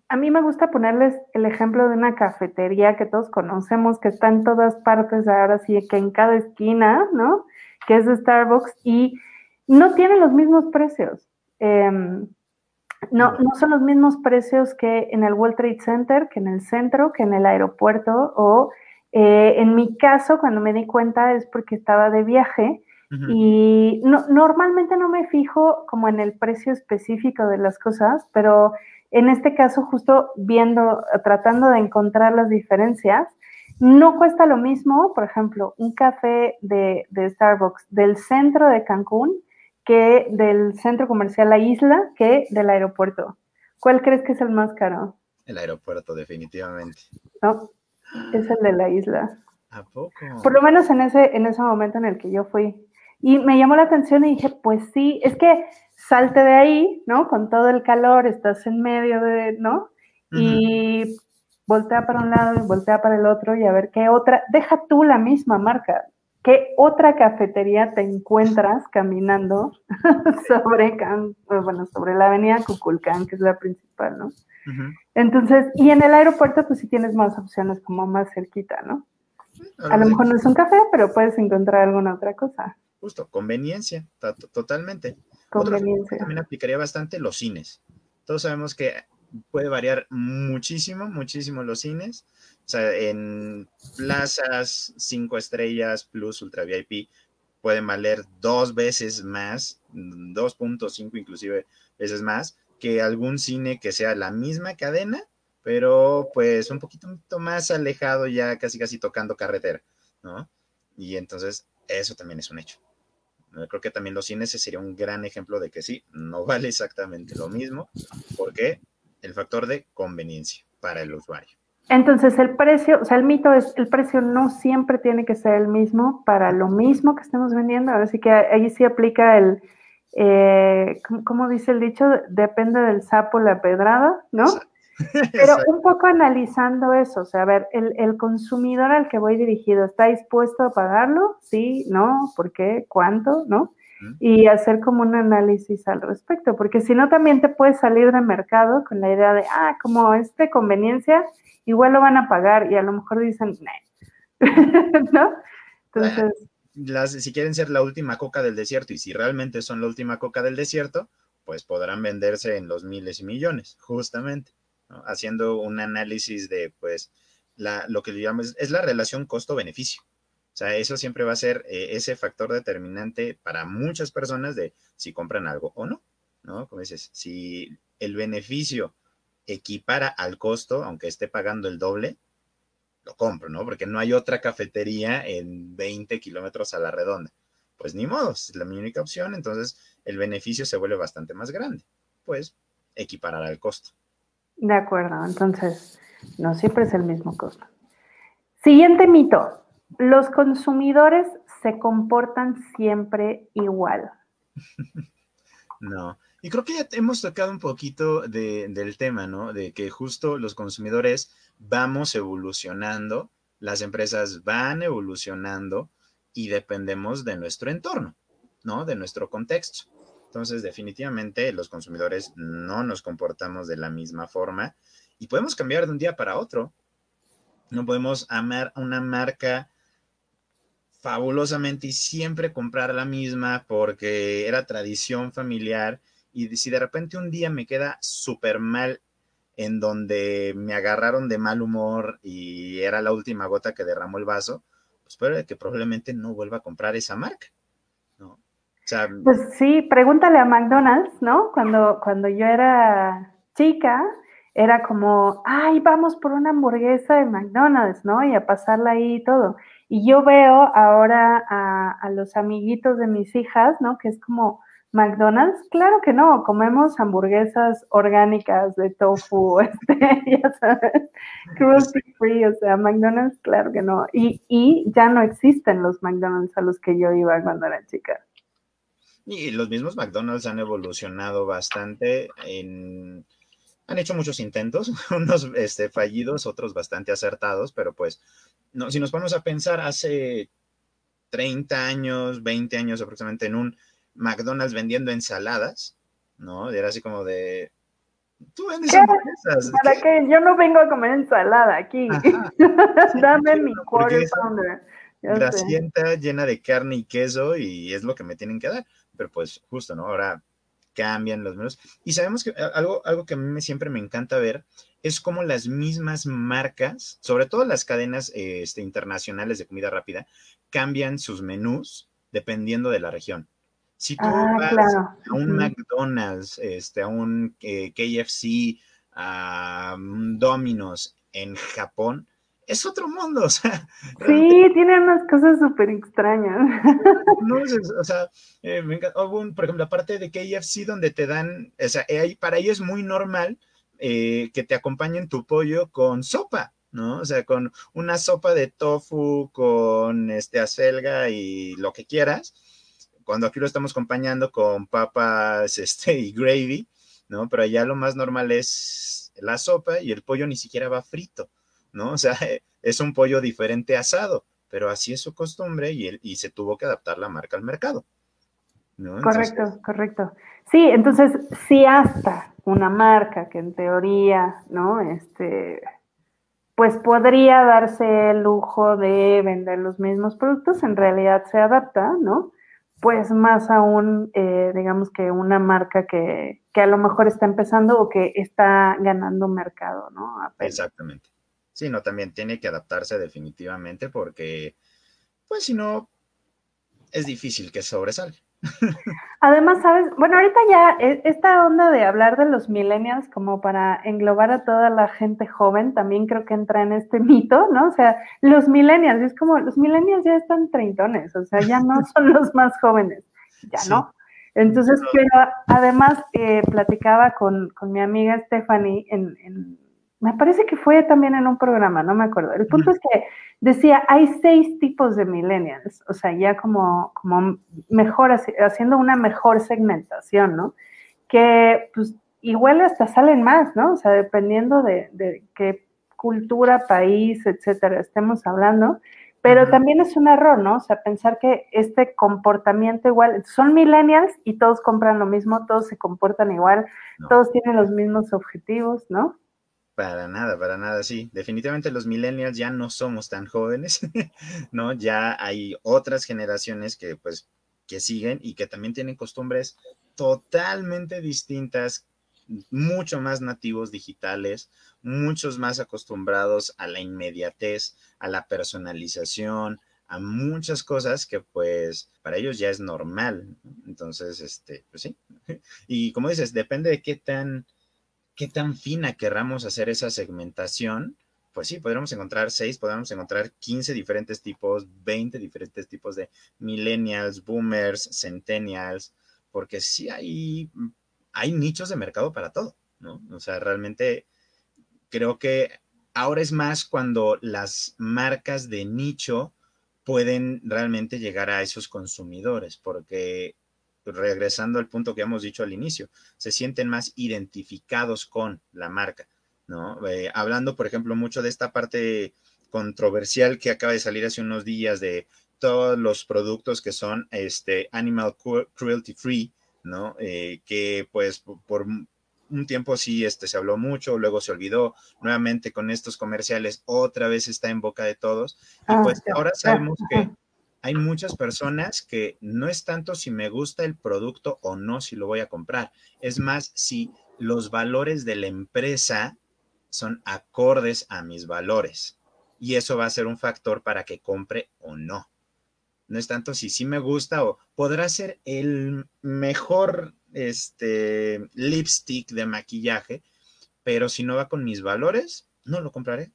Speaker 1: a mí me gusta ponerles el ejemplo de una cafetería que todos conocemos, que está en todas partes, ahora sí, que en cada esquina, ¿no? Que es de Starbucks y no tiene los mismos precios. Em, no, no son los mismos precios que en el World Trade Center, que en el centro, que en el aeropuerto o eh, en mi caso, cuando me di cuenta es porque estaba de viaje y no, normalmente no me fijo como en el precio específico de las cosas, pero en este caso, justo viendo, tratando de encontrar las diferencias, no cuesta lo mismo, por ejemplo, un café de, de Starbucks del centro de Cancún que del centro comercial La Isla que del aeropuerto. ¿Cuál crees que es el más caro?
Speaker 2: El aeropuerto, definitivamente.
Speaker 1: No, es el de la isla.
Speaker 2: ¿A poco?
Speaker 1: Por lo menos en ese, en ese momento en el que yo fui. Y me llamó la atención y dije, pues sí, es que salte de ahí, ¿no? Con todo el calor, estás en medio de, ¿no? Y voltea para un lado y voltea para el otro y a ver qué otra, deja tú la misma marca, qué otra cafetería te encuentras caminando *laughs* sobre, bueno, sobre la avenida Cuculcán, que es la principal, ¿no? Entonces, y en el aeropuerto, pues sí tienes más opciones como más cerquita, ¿no? A lo mejor no es un café, pero puedes encontrar alguna otra cosa.
Speaker 2: Justo, conveniencia, totalmente.
Speaker 1: Conveniencia.
Speaker 2: también aplicaría bastante los cines. Todos sabemos que puede variar muchísimo, muchísimo los cines. O sea, en plazas cinco estrellas plus ultra VIP pueden valer dos veces más, 2.5 inclusive veces más que algún cine que sea la misma cadena, pero pues un poquito más alejado ya casi casi tocando carretera, ¿no? Y entonces eso también es un hecho. Creo que también los cines sería un gran ejemplo de que sí, no *laughs* vale exactamente lo mismo, porque el factor de conveniencia para el usuario.
Speaker 1: Entonces, el precio, o sea, el mito es, el precio no siempre tiene que ser el mismo para lo mismo que estemos vendiendo. Ahora sí que ahí sí aplica el, eh, como dice el dicho, depende del sapo la pedrada, ¿no? *laughs* Pero un poco analizando eso, o sea, a ver, el, consumidor al que voy dirigido, ¿está dispuesto a pagarlo? Sí, no, ¿por qué? ¿Cuánto? ¿No? Y hacer como un análisis al respecto, porque si no también te puedes salir de mercado con la idea de, ah, como es de conveniencia, igual lo van a pagar y a lo mejor dicen, *laughs* ¿no?
Speaker 2: Entonces si quieren ser la última coca del desierto y si realmente son la última coca del desierto, pues podrán venderse en los miles y millones, justamente, haciendo un análisis de, pues, la, lo que llamamos es la relación costo-beneficio. O sea, eso siempre va a ser eh, ese factor determinante para muchas personas de si compran algo o no, ¿no? Como dices, si el beneficio equipara al costo, aunque esté pagando el doble, lo compro, ¿no? Porque no hay otra cafetería en 20 kilómetros a la redonda. Pues ni modo, es la única opción, entonces el beneficio se vuelve bastante más grande. Pues equiparará el costo.
Speaker 1: De acuerdo, entonces no siempre es el mismo costo. Siguiente mito, los consumidores se comportan siempre igual. *laughs*
Speaker 2: no, y creo que ya hemos tocado un poquito del tema, ¿no? De que justo los consumidores vamos evolucionando, las empresas van evolucionando y dependemos de nuestro entorno, ¿no? De nuestro contexto. Entonces, definitivamente los consumidores no nos comportamos de la misma forma y podemos cambiar de un día para otro. No podemos amar una marca fabulosamente y siempre comprar la misma porque era tradición familiar y si de repente un día me queda súper mal en donde me agarraron de mal humor y era la última gota que derramó el vaso, pues puede que probablemente no vuelva a comprar esa marca, ¿no?
Speaker 1: pues sí, pregúntale a McDonald's, ¿no? Cuando, cuando yo era chica, era como, ay, vamos por una hamburguesa de McDonald's, ¿no? Y a pasarla ahí y todo. Y yo veo ahora a, a los amiguitos de mis hijas, ¿no? Que es como, McDonald's, claro que no, comemos hamburguesas orgánicas de tofu, *laughs* este, ya sabes, cruelty free, o sea, McDonald's, claro que no. Y, y ya no existen los McDonald's a los que yo iba cuando era chica.
Speaker 2: Y los mismos McDonald's han evolucionado bastante en... Han hecho muchos intentos, *laughs* unos este, fallidos, otros bastante acertados, pero pues, no, si nos ponemos a pensar, hace 30 años, 20 años aproximadamente en un McDonald's vendiendo ensaladas, ¿no? Era así como de, tú vendes hamburguesas.
Speaker 1: ¿Para qué? Yo no vengo a comer ensalada aquí. *laughs* Dame mi quarter pounder.
Speaker 2: Grasienta, llena de carne y queso y es lo que me tienen que dar. Pero pues justo, ¿no? Ahora cambian los menús. Y sabemos que algo, algo que a mí siempre me encanta ver es cómo las mismas marcas, sobre todo las cadenas este, internacionales de comida rápida, cambian sus menús dependiendo de la región. Si tú ah, vas a un McDonald's, este, a un eh, KFC, a un Domino's en Japón, es otro mundo, o sea.
Speaker 1: Sí, tiene unas cosas súper extrañas. *laughs*
Speaker 2: No, o sea, eh, por ejemplo, aparte de KFC, donde te dan, o sea, eh, para ellos es muy normal eh, que te acompañen tu pollo con sopa, ¿no? O sea, con una sopa de tofu, con este acelga y lo que quieras. Cuando aquí lo estamos acompañando con papas *laughs* este, y gravy, ¿no? Pero allá lo más normal es la sopa y el pollo ni siquiera va frito, ¿no? O sea, *laughs* es un pollo diferente asado, pero así es su costumbre y, y se tuvo que adaptar la marca al mercado.
Speaker 1: Correcto, correcto. Sí, entonces sí hasta una marca que en teoría, ¿no? Este, pues podría darse el lujo de vender los mismos productos, en realidad se adapta, ¿no? Pues más aún, eh, digamos que una marca que, que, a lo mejor está empezando o que está ganando mercado, ¿no?
Speaker 2: Exactamente. Sí, no, también tiene que adaptarse definitivamente porque, pues si no, es difícil que sobresalga. *laughs*
Speaker 1: Además, sabes, bueno, ahorita ya e, esta onda de hablar de los millennials como para englobar a toda la gente joven, también creo que entra en este mito, ¿no? O sea, los millennials, es como, los millennials ya están treintones, o sea, ya no son los más jóvenes, ya no. Entonces, pero además eh, platicaba con, con, mi amiga Stephanie en, en, me parece que fue también en un programa, no me acuerdo. El punto es que decía, hay seis tipos de millennials, o sea, ya como, como mejor, haciendo una mejor segmentación, ¿no? Que pues igual hasta salen más, ¿no? O sea, dependiendo de, qué cultura, país, etcétera, estemos hablando, pero también es un error, ¿no? O sea, pensar que este comportamiento igual, son millennials y todos compran lo mismo, todos se comportan igual, todos tienen los mismos objetivos, ¿no?
Speaker 2: Para nada, para nada, sí. Definitivamente los millennials ya no somos tan jóvenes, *laughs* ¿no? Ya hay otras generaciones que pues que siguen y que también tienen costumbres totalmente distintas, mucho más nativos digitales, muchos más acostumbrados a la inmediatez, a la personalización, a muchas cosas que pues para ellos ya es normal. Entonces, este, pues sí. *laughs* Y como dices, depende de qué tan qué tan fina querramos hacer esa segmentación, pues sí, podríamos encontrar seis, podríamos encontrar 15 diferentes tipos, 20 diferentes tipos de millennials, boomers, centennials, porque sí hay, hay nichos de mercado para todo, ¿no? O sea, realmente creo que ahora es más cuando las marcas de nicho pueden realmente llegar a esos consumidores, porque regresando al punto que hemos dicho al inicio, se sienten más identificados con la marca, ¿no? Eh, hablando, por ejemplo, mucho de esta parte controversial que acaba de salir hace unos días de todos los productos que son este, animal cruelty free, ¿no? Eh, que pues por un tiempo sí este, se habló mucho, luego se olvidó, nuevamente con estos comerciales otra vez está en boca de todos. Y ah, pues ahora sabemos que hay muchas personas que no es tanto si me gusta el producto o no, si lo voy a comprar, es más si los valores de la empresa son acordes a mis valores. Y eso va a ser un factor para que compre o no. No es tanto si sí me gusta o podrá ser el mejor este, lipstick de maquillaje, pero si no va con mis valores, no lo compraré.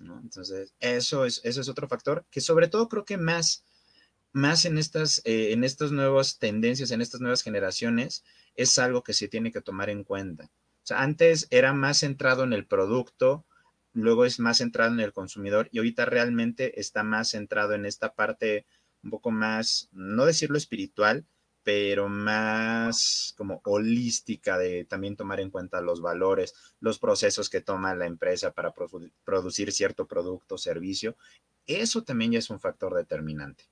Speaker 2: Entonces, eso es, eso es otro factor que sobre todo creo que más, más en estas, eh, en estas nuevas tendencias, en estas nuevas generaciones, es algo que se tiene que tomar en cuenta. O sea, antes era más centrado en el producto, luego es más centrado en el consumidor y ahorita realmente está más centrado en esta parte un poco más, no decirlo espiritual, pero más como holística de también tomar en cuenta los valores, los procesos que toma la empresa para producir cierto producto o servicio. Eso también ya es un factor determinante.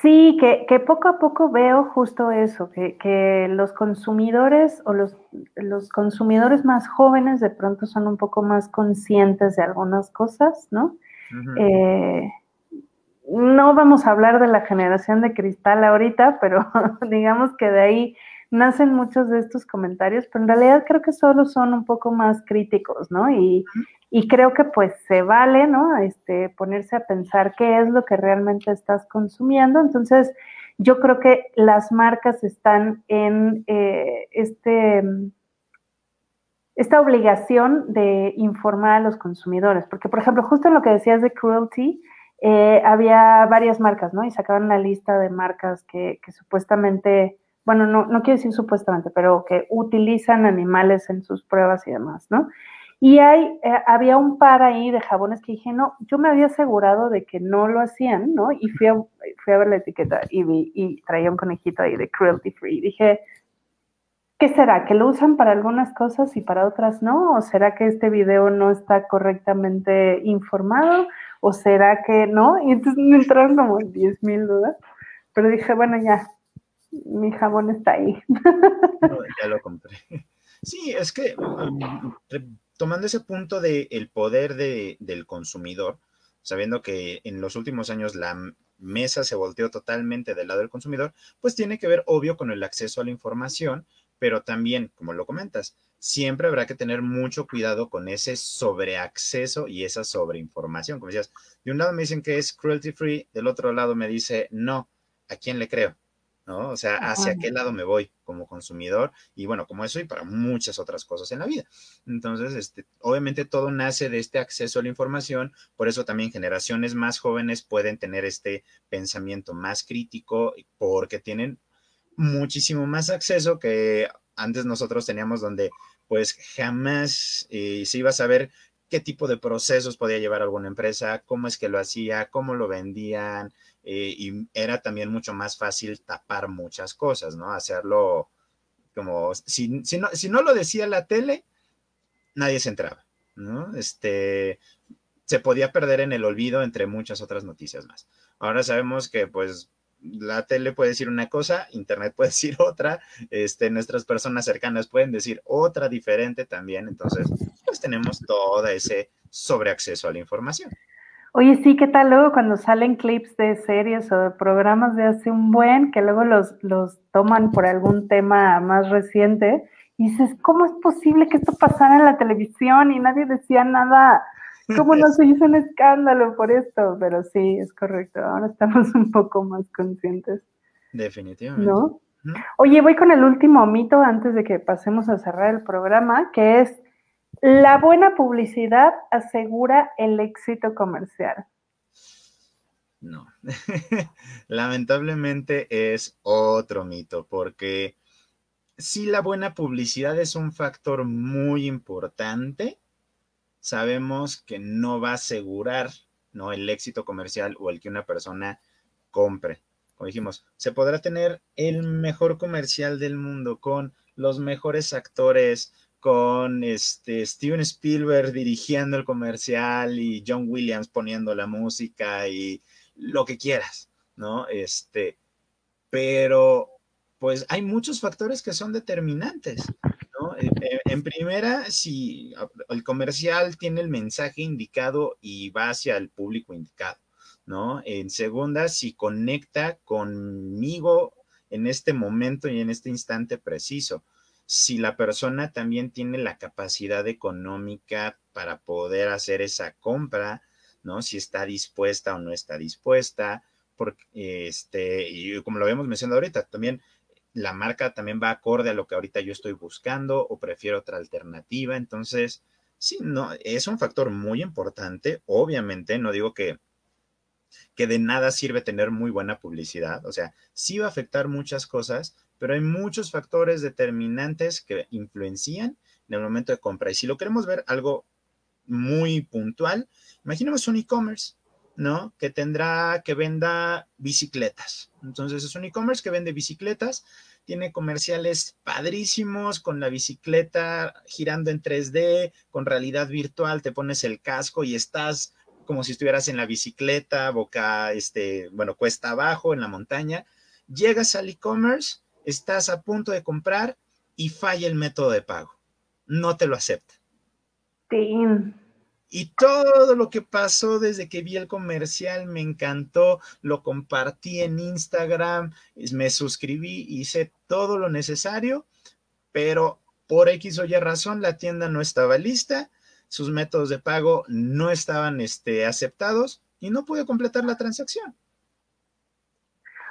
Speaker 1: Sí, que, que, poco a poco veo justo eso, que, que los consumidores o los, los, consumidores más jóvenes de pronto son un poco más conscientes de algunas cosas, ¿no? eh, no vamos a hablar de la generación de cristal ahorita, pero *laughs* digamos que de ahí nacen muchos de estos comentarios, pero en realidad creo que solo son un poco más críticos, ¿no? Y, y creo que pues se vale, ¿no? Este, ponerse a pensar qué es lo que realmente estás consumiendo. Entonces, yo creo que las marcas están en eh, este, esta obligación de informar a los consumidores, porque por ejemplo, justo en lo que decías de cruelty, eh, había varias marcas, ¿no? Y sacaban una lista de marcas que, que supuestamente, bueno, no, no quiero decir supuestamente, pero que utilizan animales en sus pruebas y demás, ¿no? Y hay, eh, había un par ahí de jabones que dije, no, yo me había asegurado de que no lo hacían, ¿no? Y fui a, fui a ver la etiqueta y vi, y traía un conejito ahí de cruelty free. Dije, ¿qué será? ¿Que lo usan para algunas cosas y para otras no? ¿O será que este video no está correctamente informado? ¿O será que no? Y entonces me entraron como 10 mil dudas. Pero dije, bueno, ya, mi jabón está ahí. *laughs* *laughs*
Speaker 2: ya lo compré. Sí, es que um, tomando ese punto del el poder de, del consumidor, sabiendo que en los últimos años la mesa se volteó totalmente del lado del consumidor, pues tiene que ver obvio con el acceso a la información, pero también, como lo comentas, siempre habrá que tener mucho cuidado con ese sobreacceso y esa sobreinformación. Como decías, de un lado me dicen que es cruelty free, del otro lado me dice no, ¿a quién le creo? ¿no? O sea, hacia qué lado me voy como consumidor y bueno, como eso y para muchas otras cosas en la vida. Entonces, este, obviamente todo nace de este acceso a la información, por eso también generaciones más jóvenes pueden tener este pensamiento más crítico porque tienen muchísimo más acceso que antes nosotros teníamos donde pues jamás eh, se iba a saber qué tipo de procesos podía llevar alguna empresa, cómo es que lo hacía, cómo lo vendían, eh, y era también mucho más fácil tapar muchas cosas, ¿no? Hacerlo como, si, no, si no lo decía la tele, nadie se entraba, ¿no? Este, se podía perder en el olvido entre muchas otras noticias más. Ahora sabemos que pues la tele puede decir una cosa, internet puede *laughs* decir otra, este, nuestras personas cercanas pueden decir otra diferente también, entonces pues tenemos todo ese sobreacceso a la información.
Speaker 1: Oye, sí, ¿qué tal luego cuando salen clips de series o de programas de hace un buen, que luego los, los toman por algún tema más reciente? Y dices, ¿cómo es posible que esto pasara en la televisión y nadie decía nada? ¿Cómo no *laughs* se hizo un escándalo por esto? Pero sí, es correcto. Ahora estamos *laughs* un poco más conscientes.
Speaker 2: Definitivamente.
Speaker 1: ¿No? Oye, voy con el último mito antes de que pasemos a cerrar el programa, que es la buena publicidad asegura el éxito comercial.
Speaker 2: No, *laughs* lamentablemente es otro mito, porque si la buena publicidad es un factor muy importante, sabemos que no va a asegurar ¿no? el éxito comercial o el que una persona compre. Como dijimos, se podrá tener el mejor comercial del mundo con los mejores actores, con este Steven Spielberg dirigiendo el comercial y John Williams poniendo la música y lo que quieras, ¿no? Este, pero pues hay muchos factores que son determinantes, en primera, si el comercial tiene el mensaje indicado y va hacia el público indicado, ¿no? En segunda, si conecta conmigo en este momento y en este instante preciso si la persona también tiene la capacidad económica para poder hacer esa compra, ¿no? Si está dispuesta o no está dispuesta, porque este, y como lo habíamos mencionado ahorita, también la marca también va acorde a lo que ahorita yo estoy buscando o prefiero otra alternativa. Entonces, sí, no, es un factor muy importante. Obviamente, no digo que, que de nada sirve tener muy buena publicidad. O sea, sí va a afectar muchas cosas, pero hay muchos factores determinantes que influencian en el momento de compra. Y si lo queremos ver algo muy puntual, imaginemos un e-commerce, ¿no? Que tendrá, que venda bicicletas. Entonces es un e-commerce que vende bicicletas, tiene comerciales padrísimos con la bicicleta girando en 3D, con realidad virtual, te pones el casco y estás como si estuvieras en la bicicleta, boca, este, bueno, cuesta abajo, en la montaña. Llegas al e-commerce, estás a punto de comprar y falla el método de pago. No te lo acepta. Y todo lo que pasó desde que vi el comercial me encantó, lo compartí en Instagram, me suscribí, hice todo lo necesario, pero por X o Y razón la tienda no estaba lista, sus métodos de pago no estaban este, aceptados y no pude completar la transacción.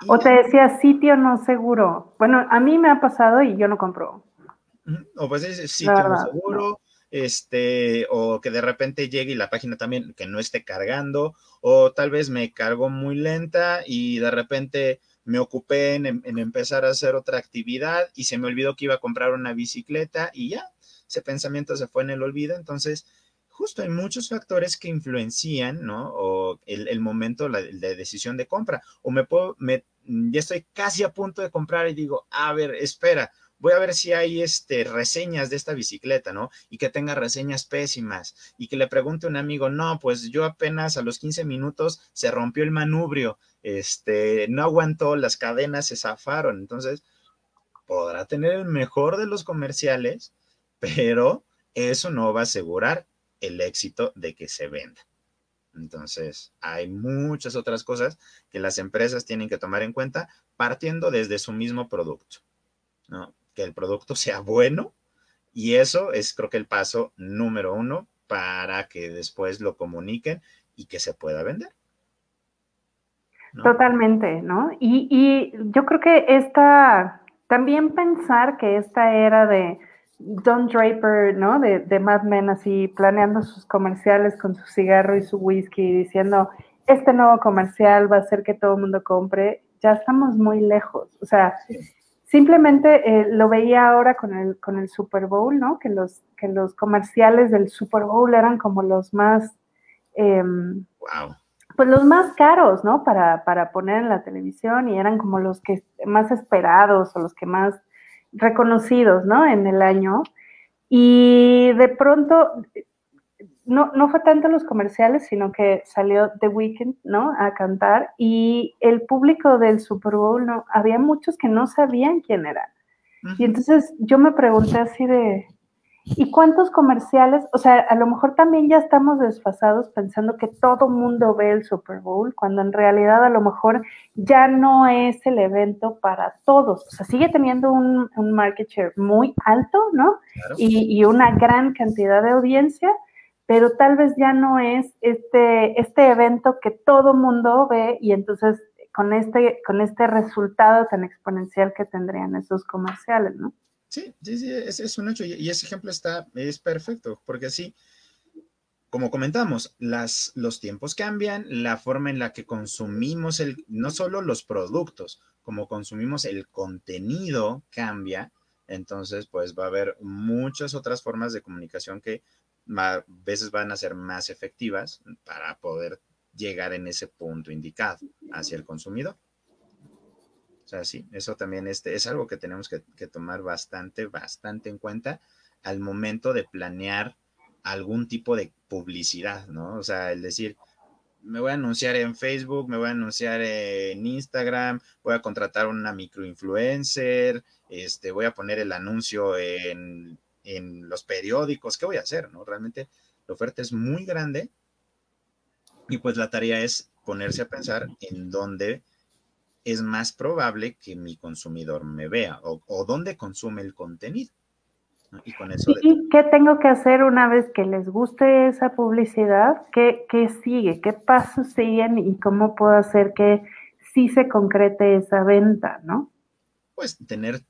Speaker 1: O te decía sitio no seguro. Bueno, a mí me ha pasado y yo no compro.
Speaker 2: O pues es sitio no seguro este, o que de repente llegue y la página también que no esté cargando, o tal vez me cargó muy lenta y de repente me ocupé en, empezar a hacer otra actividad y se me olvidó que iba a comprar una bicicleta y ya, ese pensamiento se fue en el olvido. Entonces, justo hay muchos factores que influencian, ¿no? O el, el momento la, de decisión de compra. O me puedo, me, ya estoy casi a punto de comprar y digo, a ver, espera, voy a ver si hay este, reseñas de esta bicicleta, ¿no? Y que tenga reseñas pésimas. Y que le pregunte un amigo, no, pues yo apenas a los 15 minutos se rompió el manubrio, este, no aguantó, las cadenas se zafaron. Entonces, podrá tener el mejor de los comerciales, pero eso no va a asegurar el éxito de que se venda. Entonces, hay muchas otras cosas que las empresas tienen que tomar en cuenta partiendo desde su mismo producto. ¿no? Que el producto sea bueno y eso es creo que el paso número uno para que después lo comuniquen y que se pueda vender.
Speaker 1: Totalmente, ¿no? Y, y, yo creo que esta, también pensar que esta era de Don Draper, ¿no? De, de Mad Men, así planeando sus comerciales con su cigarro y su whisky, diciendo, este nuevo comercial va a hacer que todo el mundo compre, ya estamos muy lejos. O sea, Simplemente eh, lo veía ahora con el, con el Super Bowl, ¿no? Que los, que los comerciales del Super Bowl eran como los más, em, pues los más caros, ¿no? Para, para poner en la televisión y eran como los que más esperados o los que más reconocidos, ¿no? En el año. Y de pronto no, no fue tanto los comerciales, sino que salió The Weeknd, ¿no? A cantar y el público del Super Bowl, ¿no? Había muchos que no sabían quién era. Y entonces yo me pregunté así de, ¿y cuántos comerciales? O sea, a lo mejor también ya estamos desfasados pensando que todo mundo ve el Super Bowl, cuando en realidad a lo mejor ya no es el evento para todos. O sea, sigue teniendo un, market share muy alto, ¿no? Y, y una gran cantidad de audiencia, pero tal vez ya no es este, este evento que todo mundo ve y entonces con este, con este resultado tan exponencial que tendrían esos comerciales, ¿no?
Speaker 2: Sí, sí, sí, es, es un hecho y, ese ejemplo está, es perfecto, porque así, como comentamos, las, los tiempos cambian, la forma en la que consumimos el, no solo los productos, como consumimos el contenido cambia, entonces pues va a haber muchas otras formas de comunicación que a veces van a ser más efectivas para poder llegar en ese punto indicado hacia el consumidor. O sea, sí, eso también este, es algo que tenemos que, tomar bastante, bastante en cuenta al momento de planear algún tipo de publicidad, ¿no? O sea, el decir, me voy a anunciar en Facebook, me voy a anunciar en Instagram, voy a contratar una microinfluencer, este, voy a poner el anuncio en en los periódicos, ¿qué voy a hacer? ¿no? Realmente la oferta es muy grande y pues la tarea es ponerse a pensar en dónde es más probable que mi consumidor me vea o, dónde consume el contenido. Y con eso...
Speaker 1: ¿Y qué tengo que hacer una vez que les guste esa publicidad? ¿Qué, ¿Qué sigue? ¿Qué pasos siguen? ¿Y cómo puedo hacer que sí se concrete esa venta, no?
Speaker 2: pues tener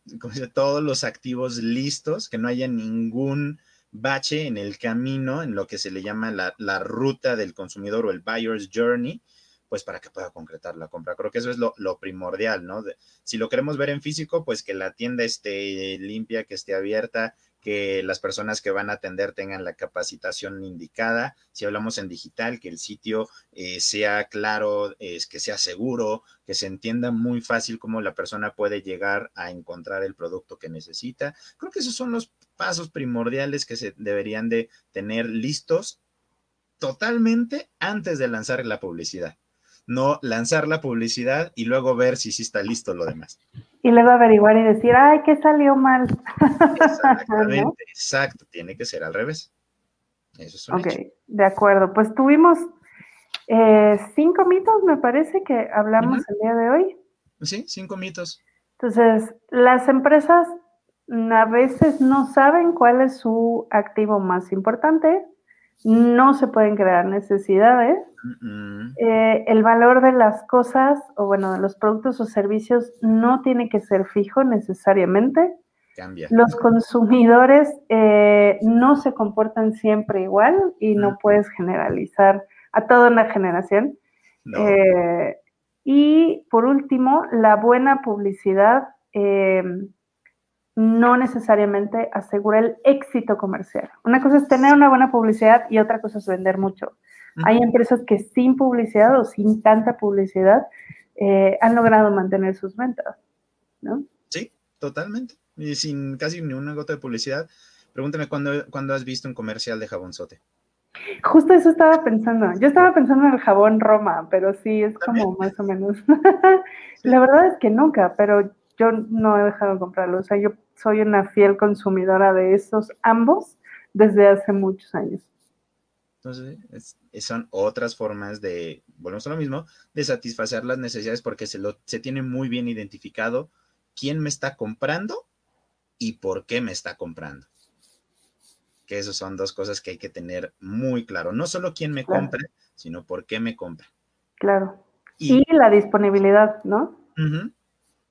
Speaker 2: todos los activos listos, que no haya ningún bache en el camino, en lo que se le llama la, ruta del consumidor o el buyer's journey, pues para que pueda concretar la compra. Creo que eso es lo, primordial, ¿no? si lo queremos ver en físico, pues que la tienda esté limpia, que esté abierta, que las personas que van a atender tengan la capacitación indicada. Si hablamos en digital, que el sitio eh, sea claro, es que sea seguro, que se entienda muy fácil cómo la persona puede llegar a encontrar el producto que necesita. Creo que esos son los pasos primordiales que se deberían de tener listos totalmente antes de lanzar la publicidad. No lanzar la publicidad y luego ver si sí está listo lo demás.
Speaker 1: Y luego averiguar y decir, ay, que salió mal.
Speaker 2: Exactamente, *laughs* exacto. Tiene que ser al revés. Eso es un
Speaker 1: Ok, de acuerdo. Pues tuvimos eh, cinco mitos, me parece, que hablamos el día de hoy.
Speaker 2: Sí, cinco mitos.
Speaker 1: Entonces, las empresas a veces no saben cuál es su activo más importante, no se pueden crear necesidades, eh, el valor de las cosas o bueno, de los productos o servicios no tiene que ser fijo necesariamente.
Speaker 2: Cambia.
Speaker 1: Los consumidores eh, no se comportan siempre igual y no puedes generalizar a toda una generación. Eh, y por último, la buena publicidad no necesariamente asegura el éxito comercial. Una cosa es tener una buena publicidad y otra cosa es vender mucho. Hay empresas que sin publicidad o sin tanta publicidad eh, han logrado mantener sus ventas, ¿no?
Speaker 2: Sí, totalmente. Y sin casi ni una gota de publicidad. Pregúntame cuándo, has visto un comercial de jabonzote.
Speaker 1: Justo eso estaba pensando. Yo estaba pensando en el jabón Roma, pero sí, es como más o menos. *laughs* La verdad es que nunca, pero yo no he dejado de comprarlo. O sea, yo soy una fiel consumidora de esos ambos desde hace muchos años.
Speaker 2: Entonces, son otras formas de, volvemos a lo mismo, de satisfacer las necesidades porque se, lo, se tiene muy bien identificado quién me está comprando y por qué me está comprando. Que esas son dos cosas que hay que tener muy claro. No solo quién me compra, sino por qué me compra.
Speaker 1: Claro. Y, la disponibilidad, ¿no?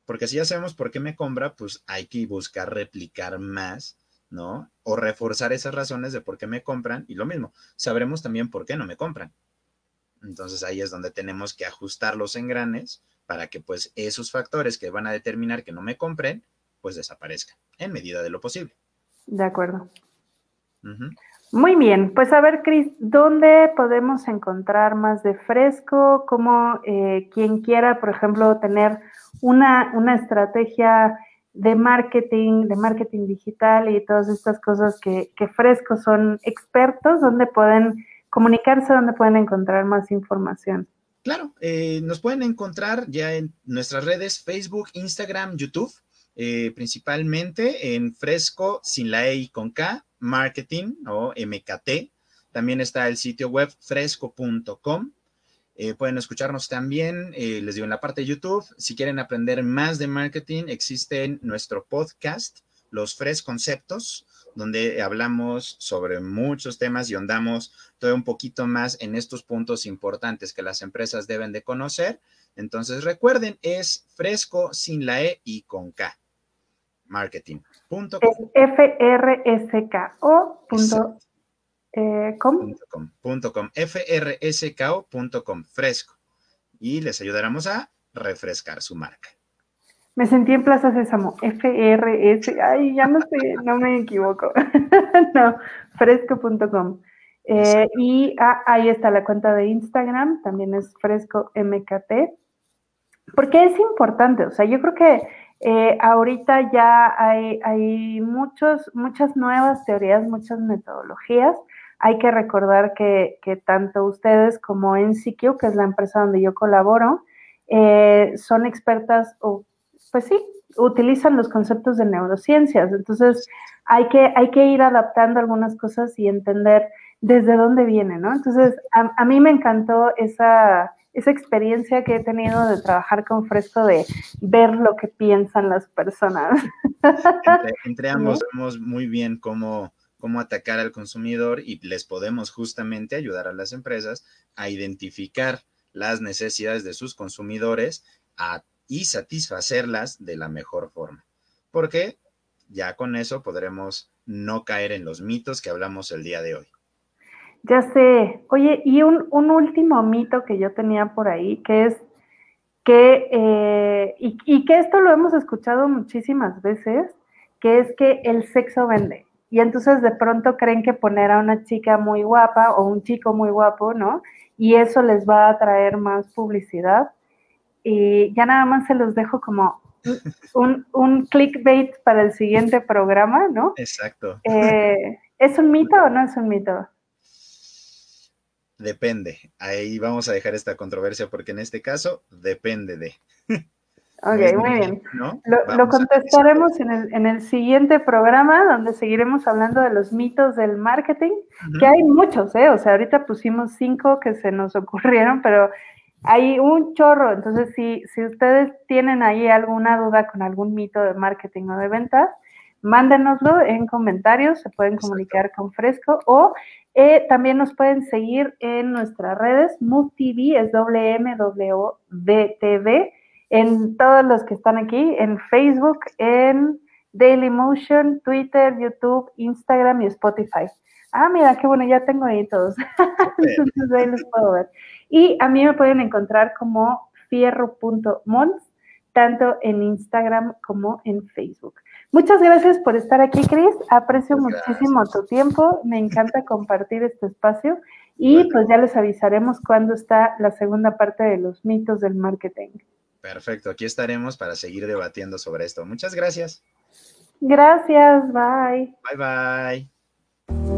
Speaker 2: Porque si ya sabemos por qué me compra, pues hay que buscar replicar más, ¿no? O reforzar esas razones de por qué me compran. Y lo mismo, sabremos también por qué no me compran. Entonces ahí es donde tenemos que ajustar los engranes para que pues esos factores que van a determinar que no me compren, pues desaparezcan en medida de lo posible.
Speaker 1: De acuerdo. Muy bien, pues a ver, Cris, ¿dónde podemos encontrar más de fresco? Como eh, quien quiera, por ejemplo, tener una, una estrategia de marketing, de marketing digital y todas estas cosas que, Fresco son expertos, donde pueden comunicarse, donde pueden encontrar más información.
Speaker 2: Claro, eh, nos pueden encontrar ya en nuestras redes Facebook, Instagram, YouTube, eh, principalmente en Fresco, sin la E y con K, Marketing o MKT. También está el sitio web fresco.com. Eh, pueden escucharnos también, eh, les digo, en la parte de YouTube. Si quieren aprender más de marketing, existe nuestro podcast, Los Fres Conceptos, donde hablamos sobre muchos temas y ondamos todo un poquito más en estos puntos importantes que las empresas deben de conocer. Entonces, recuerden, es fresco sin la E y con K. Marketing.com.
Speaker 1: F-R-S-K-O.
Speaker 2: Eh, com. frsko.com, fresco. Y les ayudaremos a refrescar su marca.
Speaker 1: Me sentí en Plaza Sésamo, FRS, ay, ya no sé, *laughs* no me equivoco. *laughs* no, fresco.com. Eh, y ah, ahí está la cuenta de Instagram, también es fresco MKT. Porque es importante, o sea, yo creo que eh, ahorita ya hay, hay muchos, muchas nuevas teorías, muchas metodologías hay que recordar que, tanto ustedes como NCQ, que es la empresa donde yo colaboro, eh, son expertas o, pues sí, utilizan los conceptos de neurociencias. Entonces, hay que, hay que ir adaptando algunas cosas y entender desde dónde viene, ¿no? Entonces, a, mí me encantó esa, esa experiencia que he tenido de trabajar con Fresco, de ver lo que piensan las personas.
Speaker 2: Entre, *laughs* ambos vemos muy bien cómo cómo atacar al consumidor y les podemos justamente ayudar a las empresas a identificar las necesidades de sus consumidores y satisfacerlas de la mejor forma. Porque ya con eso podremos no caer en los mitos que hablamos el día de hoy.
Speaker 1: Ya sé. Oye, y un, último mito que yo tenía por ahí, que es que, eh, y, y que esto lo hemos escuchado muchísimas veces, que es que el sexo vende. Y entonces de pronto creen que poner a una chica muy guapa o un chico muy guapo, ¿no? Y eso les va a traer más publicidad. Y ya nada más se los dejo como *laughs* un, un clickbait para el siguiente programa, ¿no?
Speaker 2: Exacto.
Speaker 1: Eh, ¿Es un mito o no es un mito?
Speaker 2: Depende. Ahí vamos a dejar esta controversia porque en este caso depende de.
Speaker 1: Ok, muy bien. Lo, contestaremos en el, en el, siguiente programa donde seguiremos hablando de los mitos del marketing, que hay muchos, ¿eh? O sea, ahorita pusimos cinco que se nos *laughs* ocurrieron, pero hay un chorro. Entonces, si, si ustedes tienen ahí alguna duda con algún mito de marketing o de ventas, mándenoslo en comentarios, se pueden comunicar con Fresco o eh, también nos pueden seguir en nuestras redes, MovTV, es WMWDTV, en todos los que están aquí, en Facebook, en Dailymotion, Twitter, YouTube, Instagram y Spotify. Ah, mira, qué bueno, ya tengo ahí todos. *laughs* Entonces ahí los puedo ver. Y a mí me pueden encontrar como fierro.mons, tanto en Instagram como en Facebook. Muchas gracias por estar aquí, Cris. Aprecio muchísimo tu tiempo. Me encanta compartir este espacio. Y pues ya les avisaremos cuándo está la segunda parte de los mitos del marketing.
Speaker 2: Perfecto, aquí estaremos para seguir debatiendo sobre esto. Muchas gracias.
Speaker 1: Gracias, bye.
Speaker 2: Bye bye.